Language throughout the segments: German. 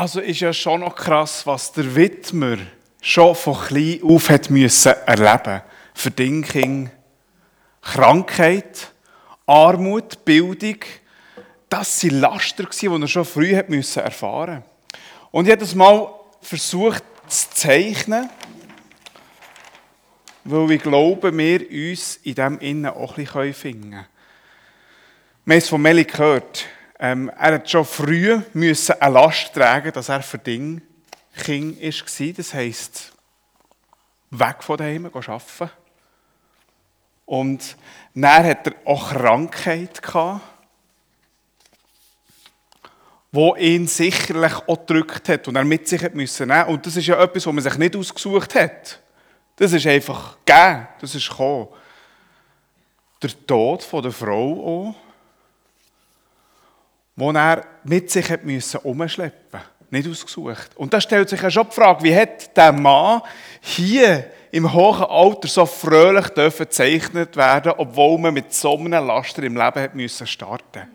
Also ist ja schon noch krass, was der Widmer schon von klein auf hat müssen erleben. Verdinking, Krankheit, Armut, Bildung, das waren Laster, die er schon früh hat müssen erfahren Und das mal versucht zu zeichnen, weil ich glaube, wir uns in dem Innen auch ein bisschen finden können. Wir haben es von Meli gehört. Ähm, er hat schon früh müssen eine Last tragen, dass er für Ding Kind war. Das heisst, weg von daheim, arbeiten. Und dann hat er auch Krankheit gehabt, wo ihn sicherlich auch gedrückt hat und er mit sich hat müssen nehmen. Und das ist ja etwas, was man sich nicht ausgesucht hat. Das ist einfach gegeben, das ist gekommen. Der Tod von der Frau auch, wo er mit sich umschleppen, nicht ausgesucht. Und da stellt sich ja schon die Frage, wie hat der Mann hier im hohen Alter so fröhlich gezeichnet werden, obwohl man mit so einem Laster im Leben starten.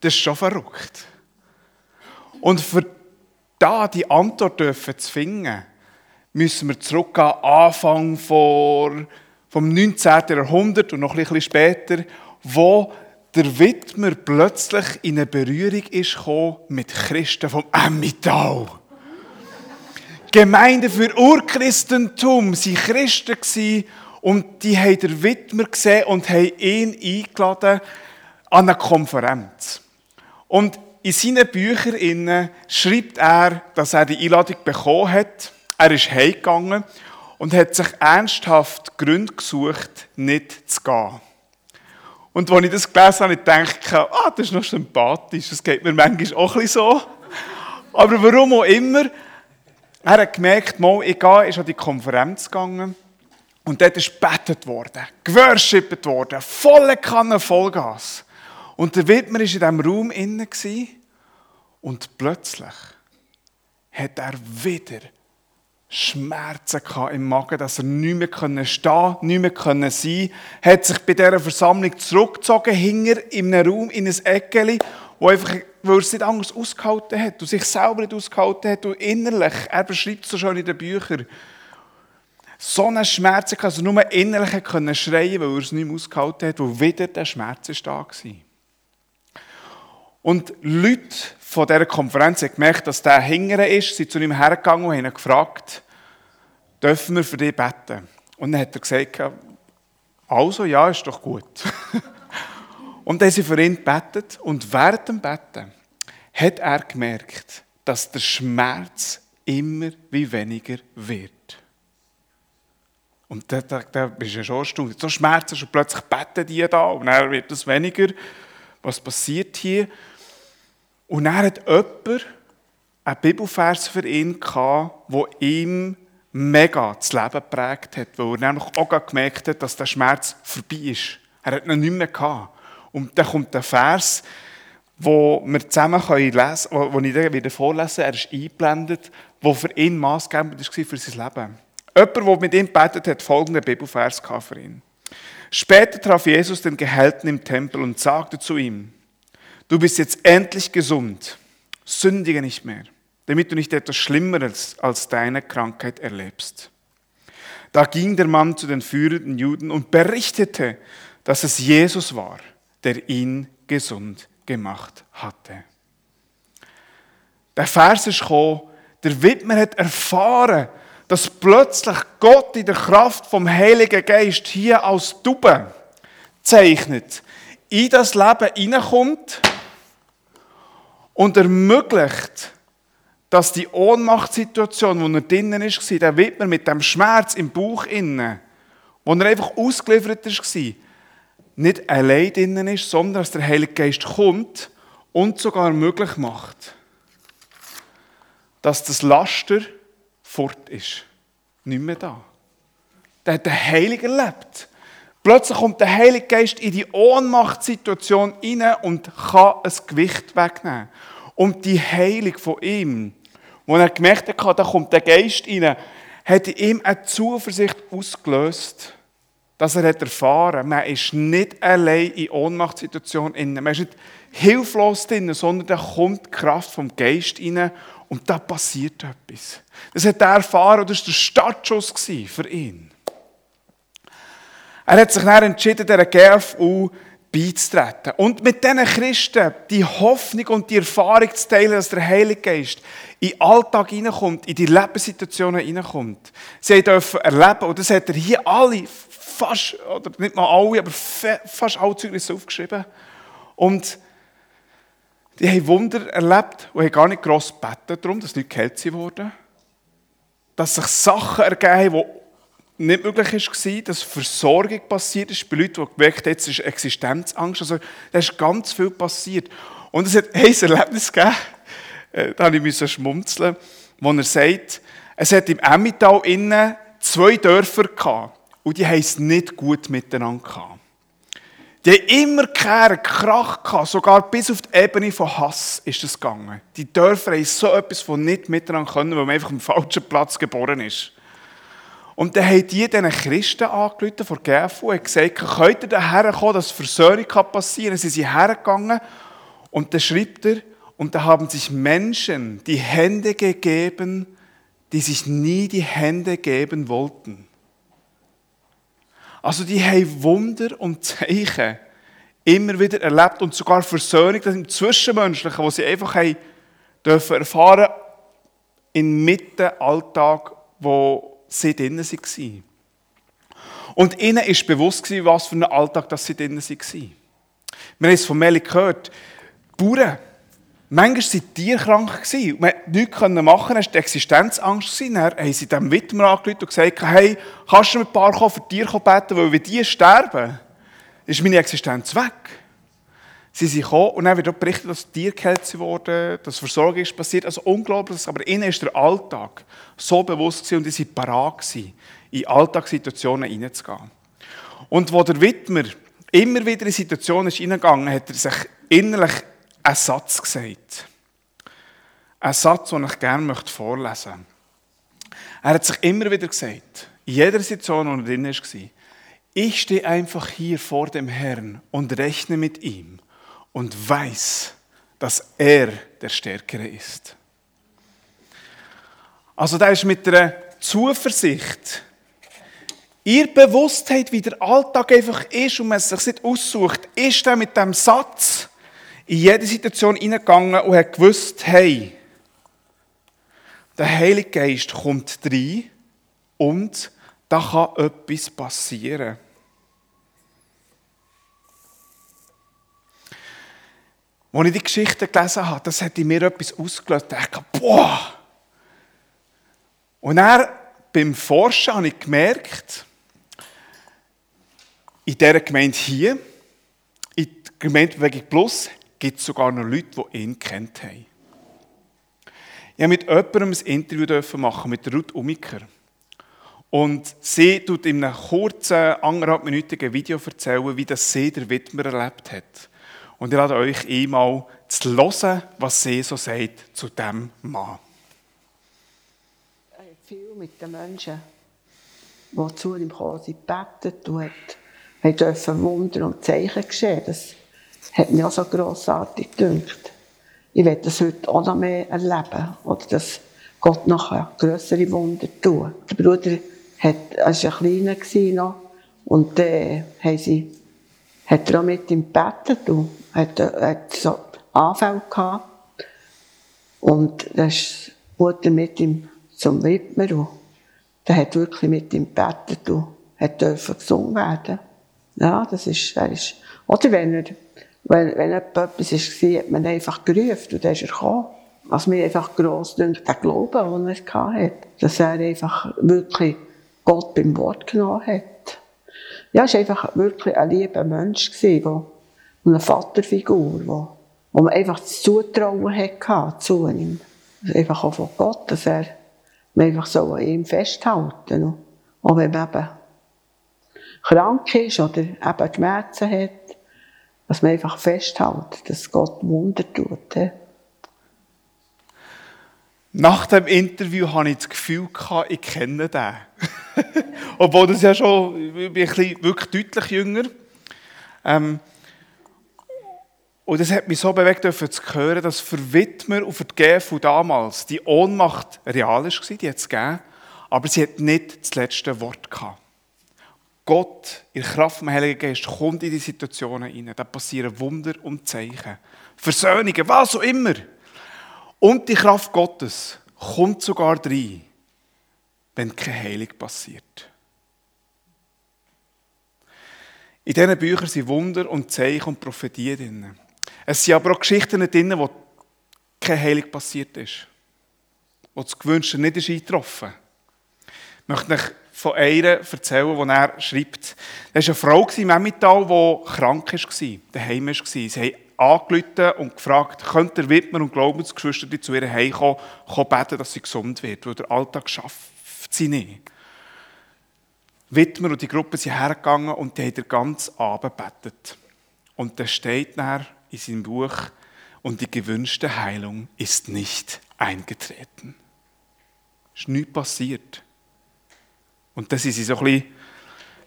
Das ist schon verrückt. Und für da die Antwort zu finden, müssen wir zurückgehen, Anfang vor, vom 19. Jahrhundert und noch ein bisschen später, wo der Widmer plötzlich in eine Berührung ist mit Christen vom Emmittal. Gemeinde für Urchristentum waren Christen und die haben den Widmer gesehen und haben ihn eingeladen an eine Konferenz. Und in seinen Büchern schreibt er, dass er die Einladung bekommen hat. Er ist heimgegangen und hat sich ernsthaft Gründe gesucht, nicht zu gehen. Und als ich das gelesen habe, dachte ich, ah, das ist noch sympathisch. Das geht mir manchmal auch ein so. Aber warum auch immer, er hat gemerkt, mal, ich gehe, ist an die Konferenz gegangen und dort ist gebetet worden, geworshippet worden, volle Kanne Vollgas. Und der Widmer war in diesem Raum innen und plötzlich hat er wieder Schmerzen im Magen, dass er nicht mehr stehen nicht mehr sein konnte. hat sich bei dieser Versammlung zurückgezogen, hinger in einem Raum, in ein Eckeli, wo einfach, weil er es nicht anders ausgehalten hat und sich selber nicht ausgehalten hat und innerlich, er beschreibt es so schon in den Büchern, so einen Schmerz, dass er nur innerlich können schreien weil er es nicht mehr ausgehalten hat, weil wieder der Schmerz da war. Und Leute von dieser Konferenz haben gemerkt, dass der Hinger ist, sind zu ihm hergegangen und haben ihn gefragt, dürfen wir für dich beten? Und dann hat er gesagt, also ja, ist doch gut. Und dann haben sie für ihn gebetet und während dem Betten hat er gemerkt, dass der Schmerz immer wie weniger wird. Und da bist du ja schon erstaunt. So Schmerzen und plötzlich beten die da und dann wird es weniger. Was passiert hier? Und dann hat jemand einen Bibelvers für ihn gehabt, der ihm mega das Leben geprägt hat, weil er nämlich auch gemerkt hat, dass der Schmerz vorbei ist. Er hat ihn nicht mehr gehabt. Und dann kommt der Vers, wo wir zusammen lesen können, wo ich dann wieder vorlesen er ist eingeblendet, wo für ihn maßgebend war für sein Leben. Jemand, der mit ihm betet hat, folgenden Bibelvers für ihn. Später traf Jesus den Gehalten im Tempel und sagte zu ihm, du bist jetzt endlich gesund, sündige nicht mehr, damit du nicht etwas Schlimmeres als deine Krankheit erlebst. Da ging der Mann zu den führenden Juden und berichtete, dass es Jesus war, der ihn gesund gemacht hatte. Der Vers ist gekommen, der Widmer hat erfahren, dass plötzlich Gott in der Kraft vom Heiligen Geist hier als Tube zeichnet, in das Leben hineinkommt und ermöglicht, dass die Ohnmachtssituation, wo er drinnen ist, der Widmer mit dem Schmerz im Bauch innen, wo er einfach ausgeliefert war, nicht allein drinnen ist, sondern dass der Heilige Geist kommt und sogar möglich macht, dass das Laster fort ist. Nicht mehr da. Der hat den Heiligen erlebt. Plötzlich kommt der Heilige Geist in die Ohnmachtssituation hinein und kann ein Gewicht wegnehmen. Und die Heilung von ihm, wo er gemerkt hat, da kommt der Geist hinein, hat in ihm eine Zuversicht ausgelöst, dass er hat erfahren man ist nicht allein in Ohnmachtssituationen inne. Man ist nicht hilflos drin, sondern da kommt die Kraft vom Geist rein und da passiert etwas. Das hat er erfahren und das war der Startschuss für ihn. Er hat sich dann entschieden, der GFU beizutreten. Und mit diesen Christen die Hoffnung und die Erfahrung zu teilen, dass der Heilige Geist in den Alltag hineinkommt, in die Lebenssituationen hineinkommt. Sie dürfen erleben, und das hat er hier alle, fast, oder nicht mal alle, aber fast alle Zeugnisse aufgeschrieben. Und die haben Wunder erlebt und haben gar nicht gross gebeten darum, dass Leute geheilt wurden. Dass sich Sachen ergeben haben, die nicht möglich war, dass Versorgung passiert ist bei Leuten, die gemerkt haben, jetzt ist Existenzangst. Also, da ist ganz viel passiert. Und es hat ein Erlebnis gegeben, äh, da musste ich schmunzeln, wo er sagt, es hat im Emmental innen zwei Dörfer gehabt und die haben es nicht gut miteinander gehabt. Die haben immer keinen Krach gehabt, sogar bis auf die Ebene von Hass ist es gegangen. Die Dörfer haben so etwas von nicht miteinander können, weil man einfach am falschen Platz geboren ist. Und dann haben die diesen Christen angerufen von GFU und gesagt, könnt ihr daher kommen, dass Versöhnung passieren kann? Sie sind hergegangen und dann schreibt er, und da haben sich Menschen die Hände gegeben, die sich nie die Hände geben wollten. Also die haben Wunder und Zeichen immer wieder erlebt und sogar Versöhnung das im Zwischenmenschlichen, wo sie einfach haben dürfen erfahren inmitten Alltag, wo sie drinnen waren. Und ihnen ist bewusst was für ein Alltag dass sie drinnen waren. Wir haben es von Meli gehört. Bauern, manchmal waren die krank. Man konnte nichts machen, es war die Existenzangst. Dann haben sie dem Widmer angerufen und gesagt, hey, kannst du mit ein paar für Tiere beten, weil wenn die sterben, ist meine Existenz weg. Sie sind gekommen und dann wird auch berichtet, dass Tiere geheilt wurden, dass Versorgung ist passiert. Also unglaublich, aber ihnen ist der Alltag so bewusst gewesen und sie waren parat gewesen, in Alltagssituationen hineinzugehen. Und wo der Widmer immer wieder in Situationen ist hineingegangen, hat er sich innerlich einen Satz gesagt. Ein Satz, den ich gerne vorlesen möchte. Er hat sich immer wieder gesagt, in jeder Situation, wo er drin war, ich stehe einfach hier vor dem Herrn und rechne mit ihm und weiß, dass er der Stärkere ist. Also da ist mit einer Zuversicht, ihr Bewusstheit, wie der Alltag einfach ist und man es sich nicht aussucht, ist er mit dem Satz in jede Situation hineingegangen und hat gewusst, hey, der Heilige Geist kommt rein und da kann etwas passieren. Als ich die Geschichte gelesen habe, das hat in mir etwas ausgelöst. Ich dachte, boah! Und dann, beim Forschen, habe ich gemerkt, in dieser Gemeinde hier, in der Gemeinde Bewegung Plus, gibt es sogar noch Leute, die ihn kennt haben. Ich habe mit jemandem ein Interview machen, mit Ruth Umiker. Und sie tut in einem kurzen, anderthalbminütigen Video erzählen, wie das sie der Widmer erlebt hat. Und ich lade euch einmal zu hören, was sie so sagt zu diesem Mann. Er hat viel mit den Menschen, die zu ihm kamen, sie gebetet und hat, dürfen Wunder und Zeichen geschehen. Das hat mich auch so grossartig gedünkt. Ich werde das heute auch noch mehr erleben. Oder dass Gott noch grössere Wunder tun. Der Bruder hat, war ein kleiner. Und dann äh, hat er auch mit ihm gebetet hat, hat so Anfälle gehabt. Und dann ist die Mutter mit ihm zum Widmer und der hat wirklich mit ihm gebetet und hat dürfen gesungen werden. Ja, das ist, er ist, oder wenn er, wenn, wenn etwas war, hat man einfach gerufen und dann ist er gekommen. Was mir einfach gross dünkt, der Glaube, den er hatte, dass er einfach wirklich Gott beim Wort genommen hat. Ja, er war einfach wirklich ein lieber Mensch, der und eine Vaterfigur, wo, wo man einfach das Zutrauen hatte zu ihm. Einfach auch von Gott, dass er man einfach so an ihm festhalten und Auch wenn man eben krank ist oder eben Schmerzen hat, dass man einfach festhält, dass Gott Wunder tut. Ja. Nach dem Interview hatte ich das Gefühl, ich kenne den. Obwohl das ja schon, ich bin wirklich deutlich jünger. Ähm, Und das hat mich so bewegt, zu hören, dass für Widmer und für die GFU damals die Ohnmacht real war, die hat es gegeben, aber sie hat nicht das letzte Wort gehabt. Gott, in Kraft des Heiligen Geist, kommt in die Situationen hinein. Da passieren Wunder und Zeichen. Versöhnungen, was auch immer. Und die Kraft Gottes kommt sogar rein, wenn keine Heilung passiert. In diesen Büchern sind Wunder und Zeichen und Prophetien drin. Es sind aber auch Geschichten drin, wo keine Heilung passiert ist. Wo das Gewünschte nicht ist eingetroffen. Ich möchte euch von einer erzählen, die er schreibt. Da war eine Frau im Emmental, die krank war, daheim war. Sie haben angerufen und gefragt, könnte der Widmer und Glaubensgeschwister zu ihr heimkommen, kommen beten, dass sie gesund wird, weil der Alltag schafft sie nicht. Widmer und die Gruppe sind hergegangen und die haben den ganzen Abend gebetet. Und da steht dann in seinem Buch, und die gewünschte Heilung ist nicht eingetreten. Es ist nichts passiert. Und dann sind sie so ein bisschen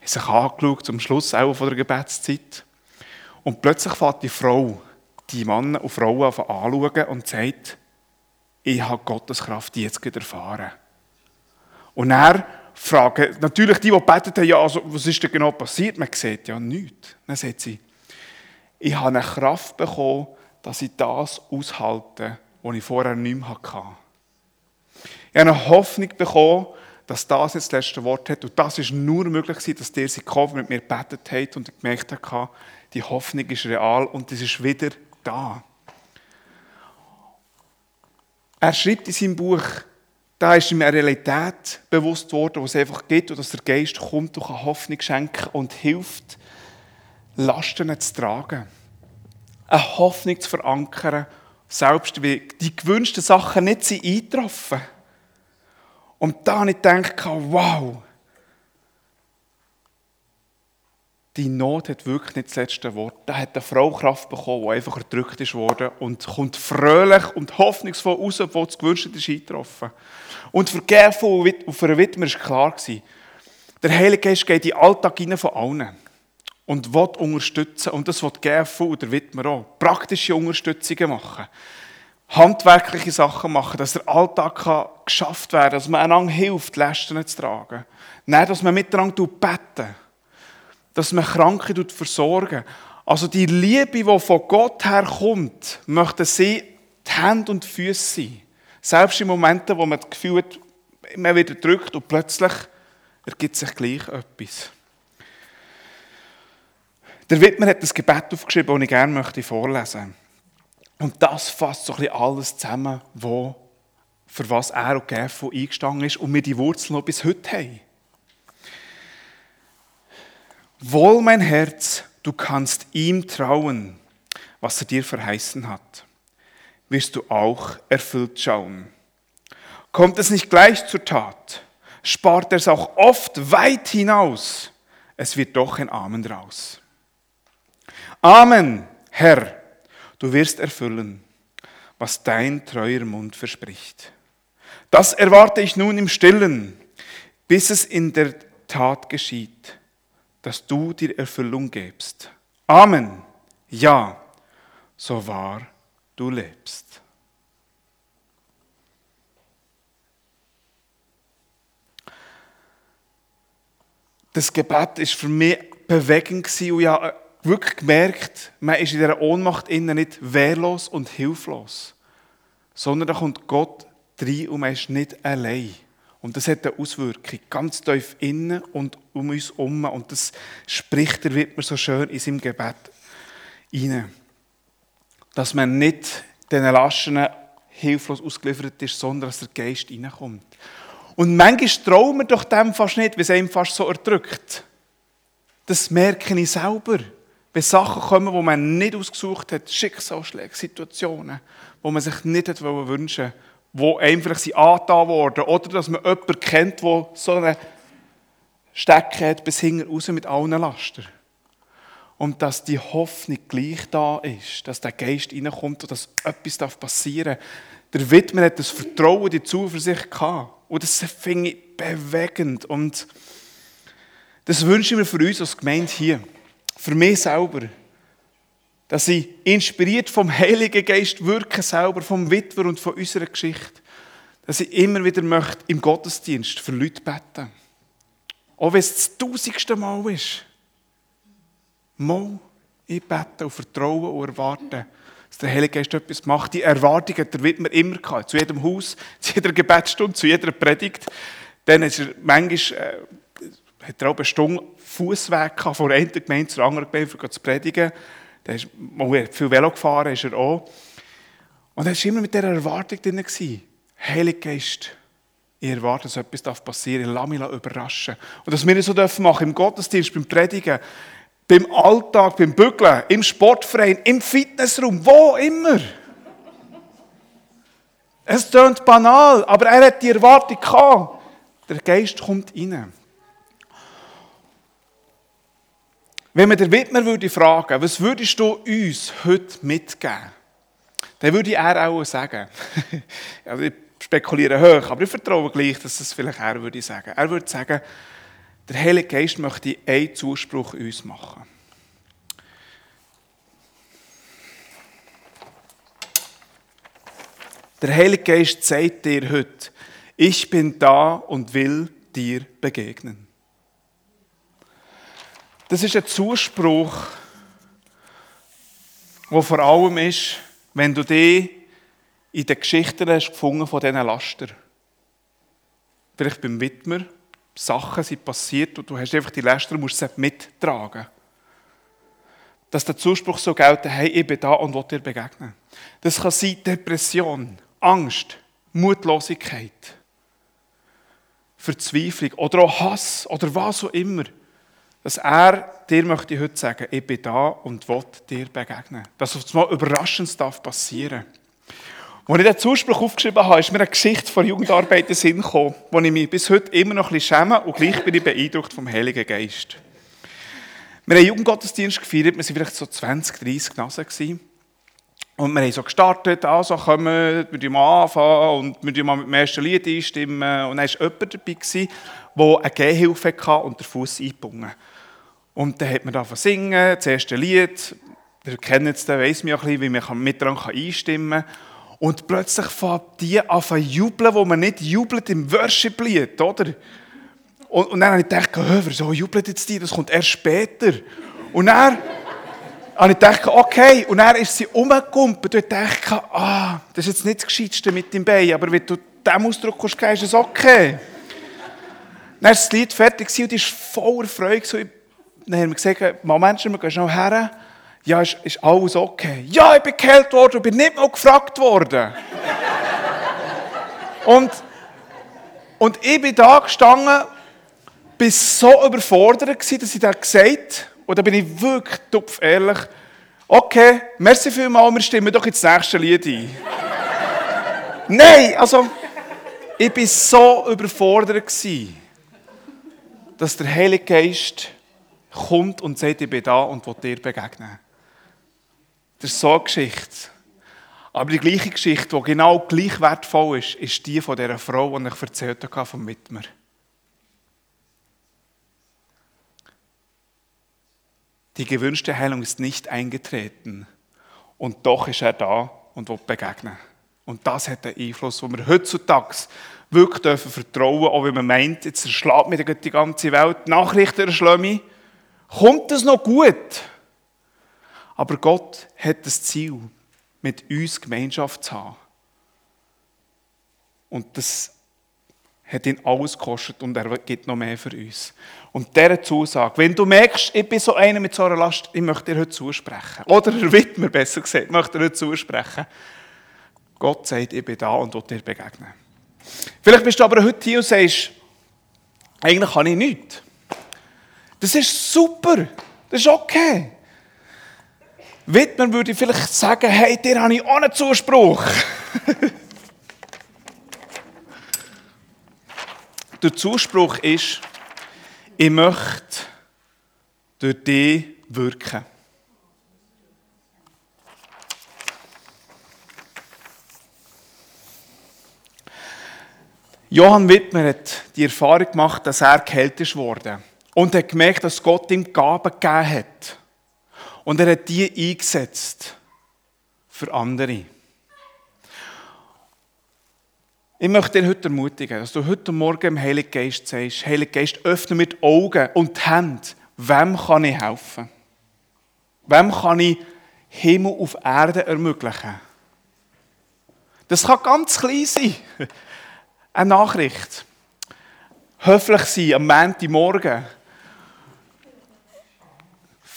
sich angeschaut, zum Schluss auch von der Gebetszeit. Und plötzlich fährt die Frau die Männer und Frauen anschauen und sagt, ich habe Gottes Kraft jetzt erfahren. Und er fragt, natürlich die, die betet haben, ja, also, was ist denn genau passiert? Man sieht ja nichts. Dann sagt sie, ich habe eine Kraft bekommen, dass ich das aushalte, was ich vorher nicht mehr hatte. Ich habe eine Hoffnung bekommen, dass das jetzt das letzte Wort hat. Und das ist nur möglich dass der sie mit mir gebetet hat und gemerkt hat, die Hoffnung ist real und es ist wieder da. Er schreibt in seinem Buch, da ist ihm eine Realität bewusst worden, die es einfach gibt und dass der Geist kommt und Hoffnung schenken und hilft, Lasten zu tragen. Eine Hoffnung zu verankern, selbst wie die gewünschten Sachen nicht sind eingetroffen und da habe ich gedacht, wow, die Not hat wirklich nicht das letzte Wort. Da hat eine Frau Kraft bekommen, die einfach erdrückt ist worden und kommt fröhlich und hoffnungsvoll raus, wo das Gewünschte ist eingetroffen. Und für GFO und für einen Widmer war klar, der Heilige Geist geht in den Alltag von allen und will unterstützen. Und das will die GFO und der Widmer auch. Praktische Unterstützungen machen handwerkliche Sachen machen, dass der Alltag geschafft werden kann, dass man einander hilft, Lasten zu tragen. Nein, dass man miteinander beten dass man Kranke versorgen Also die Liebe, die von Gott herkommt, möchte sie die Hände und die Füße sein. Selbst in Momenten, wo man das Gefühl hat, man wieder drückt und plötzlich ergibt sich gleich etwas. Der Wittmer hat das Gebet aufgeschrieben, das ich gerne vorlesen möchte. Und das fasst so ein bisschen alles zusammen, wo, für was er und GFO eingestanden ist und wir die Wurzeln noch bis heute haben. Wohl, mein Herz, du kannst ihm trauen, was er dir verheißen hat. Wirst du auch erfüllt schauen. Kommt es nicht gleich zur Tat, spart er es auch oft weit hinaus, es wird doch ein Amen raus. Amen, Herr Du wirst erfüllen, was dein treuer Mund verspricht. Das erwarte ich nun im Stillen, bis es in der Tat geschieht, dass du dir Erfüllung gibst. Amen. Ja, so wahr du lebst. Das Gebet ist für mich bewegend und ja wirklich gemerkt, man ist in dieser Ohnmacht innen nicht wehrlos und hilflos, sondern da kommt Gott rein und man ist nicht allein. Und das hat eine Auswirkung, ganz tief innen und um uns herum. Und das spricht der Wittmer so schön in seinem Gebet rein. Dass man nicht den Laschen hilflos ausgeliefert ist, sondern dass der Geist reinkommt. Und manchmal trauen wir doch dem fast nicht, wie es einem fast so erdrückt. Das merke ich selber. Wenn Sachen kommen, die man nicht ausgesucht hat, Schicksalsschläge, Situationen, wo man sich nicht hat wünschen wo einfach sie angetan worden oder dass man jemanden kennt, der so eine Stecke hat bis hinten raus mit allen Lasten. Und dass die Hoffnung gleich da ist, dass der Geist reinkommt und dass etwas passieren darf. Der Widmer hat das Vertrauen, die Zuversicht gehabt. Und das finde ich bewegend. Und das wünsche ich mir für uns als Gemeinde hier für mich selber, dass ich inspiriert vom Heiligen Geist wirken selber, vom Witwer und von unserer Geschichte, dass ich immer wieder möchte im Gottesdienst für Leute beten. Auch wenn es das tausendste Mal ist. Mal, ich bete und vertraue und erwarte, dass der Heilige Geist etwas macht. Die Erwartung hat der Widmer immer gehabt. Zu jedem Haus, zu jeder Gebetsstunde, zu jeder Predigt. Dann ist er manchmal, äh, hat er auch eine Stunde Fußweg von einer Gemeinde zur anderen Gemeinde, um zu predigen. Dann ist, er viel Velo gefahren, ist er auch. Und er war immer mit dieser Erwartung drin. Heilige Geist, ich erwarte, dass etwas passieren darf. Ich lasse mich überraschen. Und dass wir das so dürfen machen, im Gottesdienst, beim Predigen, beim Alltag, beim Bügeln, im Sportverein, im Fitnessraum, wo immer. Es klingt banal, aber er hat die Erwartung gehabt. Der Geist kommt rein. Wenn man den Widmer würde fragen, was würdest du uns heute mitgeben? Dann würde er auch sagen. also ich spekuliere hoch, aber ich vertraue gleich, dass es vielleicht er würde sagen. Er würde sagen, der Heilige Geist möchte einen Zuspruch uns machen. Der Heilige Geist sagt dir heute, ich bin da und will dir begegnen. Das ist ein Zuspruch, der vor allem ist, wenn du dich in den Geschichten hast gefunden von diesen Laster. Vielleicht beim Widmer, Sachen sind passiert und du hast einfach die Laster musst sie mittragen. Dass der Zuspruch so gilt, hey, ich bin da und will dir begegnen. Das kann sein Depression, Angst, Mutlosigkeit, Verzweiflung oder auch Hass oder was auch immer dass er dir möchte heute sagen, ich bin da und will dir begegnen. Dass es mal überraschend darf passieren. Als ich diesen Zuspruch aufgeschrieben habe, ist mir eine Geschichte von Jugendarbeit in Sinn gekommen, wo ich mich bis heute immer noch ein bisschen schäme und gleich bin ich beeindruckt vom Heiligen Geist. Wir haben einen Jugendgottesdienst gefeiert, wir waren vielleicht so 20, 30 Nasen. Gewesen. Und wir haben so gestartet, also kommen, wir mal anfangen und wir mal mit dem ersten Lied einstimmen. Und dann war jemand dabei, der eine Gehhilfe hatte und den Fuß eingebunden. Und dann hat man da singen, das erste Lied. Ihr kennt es, der weiss mir ein bisschen, wie man mit dran einstimmen kann. Und plötzlich fängt die an zu jubeln, wo man nicht jubelt im Worship-Lied, oder? Und, und dann habe ich gedacht, wieso jubelt jetzt die? Das kommt erst später. Und dann habe ich gedacht, okay. Und dann ist sie umgekumpelt und ich dachte, ah, das ist jetzt nicht das Gescheitste mit dem Bein, aber wenn du diesem Ausdruck kommst, ist es okay. Dann ist das Lied fertig und ich war voller Freude dann haben wir gesagt, Moment, wir gehen schnell her. Ja, ist, ist alles okay? Ja, ich bin geheilt worden und bin nicht mal gefragt worden. und, und ich bin da gestanden, bin so überfordert gewesen, dass ich da gesagt und da bin ich wirklich tupf ehrlich, okay, merci vielmals, wir stimmen doch ins nächste Lied ein. Nein, also, ich bin so überfordert gewesen, dass der Heilige Geist kommt und sagt, ich bin da und will dir begegnen. Das ist so eine Geschichte. Aber die gleiche Geschichte, die genau gleich wertvoll ist, ist die von dieser Frau, die ich erzählt habe vom Widmer. Die gewünschte Heilung ist nicht eingetreten. Und doch ist er da und will begegnen. Und das hat einen Einfluss, wo wir heutzutage wirklich dürfen vertrauen, auch wenn man meint, jetzt erschlägt mir die ganze Welt, Nachrichten erschlagen mich kommt es noch gut. Aber Gott hat das Ziel, mit uns Gemeinschaft zu haben. Und das hat ihn alles gekostet und er gibt noch mehr für uns. Und dieser Zusage, wenn du merkst, ich bin so einer mit so einer Last, ich möchte dir heute zusprechen. Oder er wird mir besser gesagt, möchte dir heute zusprechen. Gott sagt, ich bin da und will dir begegnen. Vielleicht bist du aber heute hier und sagst, eigentlich kann ich nichts. Das ist super. Das ist okay. Widmer würde vielleicht sagen, hey, dir habe ich einen Zuspruch. Der Zuspruch ist, ich möchte durch dich wirken. Johann Wittmer hat die Erfahrung gemacht, dass er geheilt worden und hat gemerkt, dass Gott ihm Gaben gegeben hat. Und er hat die eingesetzt für andere. Ich möchte dich heute ermutigen, dass du heute Morgen im Heiligen Geist sagst, Heiliger Geist, öffne mir die Augen und die Hände. Wem kann ich helfen? Wem kann ich Himmel auf Erde ermöglichen? Das kann ganz klein sein. Eine Nachricht. Höflich sein am Montagmorgen.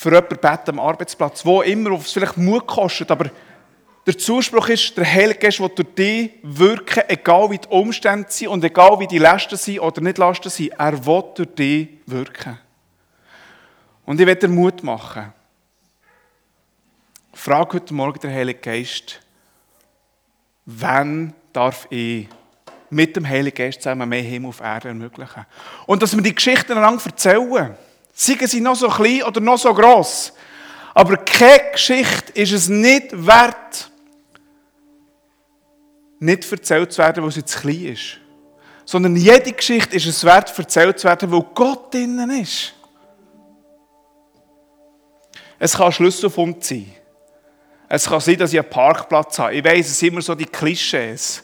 Für jemanden beten am Arbeitsplatz. Wo immer, wo es vielleicht Mut kostet, aber der Zuspruch ist, der Heilige Geist will durch dich wirken, egal wie die Umstände sind und egal wie die Lasten sind oder nicht Lasten sind. Er will durch dich wirken. Und ich werde dir Mut machen. Frag heute Morgen der Heilige Geist, wann darf ich mit dem Heiligen Geist zusammen mehr Himmel auf Erde ermöglichen? Und dass wir die Geschichten lang erzählen. Seien sie noch so klein oder noch so gross. Aber keine Geschichte ist es nicht wert, nicht erzählt zu werden, weil sie zu klein ist. Sondern jede Geschichte ist es wert, erzählt zu werden, weil Gott drinnen ist. Es kann Schlüsselfund sein. Es kann sein, dass ich einen Parkplatz habe. Ich weiss, es sind immer so die Klischees.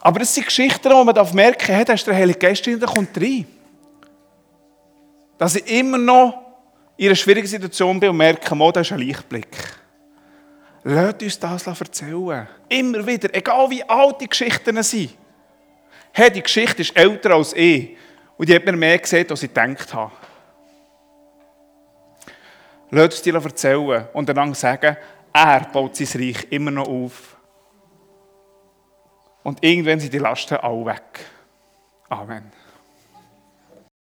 Aber es sind Geschichten, wo man merken darf, hey, da ist der Heilige Geist drin, der kommt rein. Dass ich immer noch in einer schwierigen Situation bin und merke, oh, da ist ein Lichtblick. Lasst uns das erzählen. Immer wieder, egal wie alt die Geschichten sind. Hey, die Geschichte ist älter als ich. Und die hat mir mehr gesehen, als ich gedacht habe. Lasst uns dir erzählen und dann sagen, er baut sein Reich immer noch auf. Und irgendwann sind die Lasten alle weg. Amen.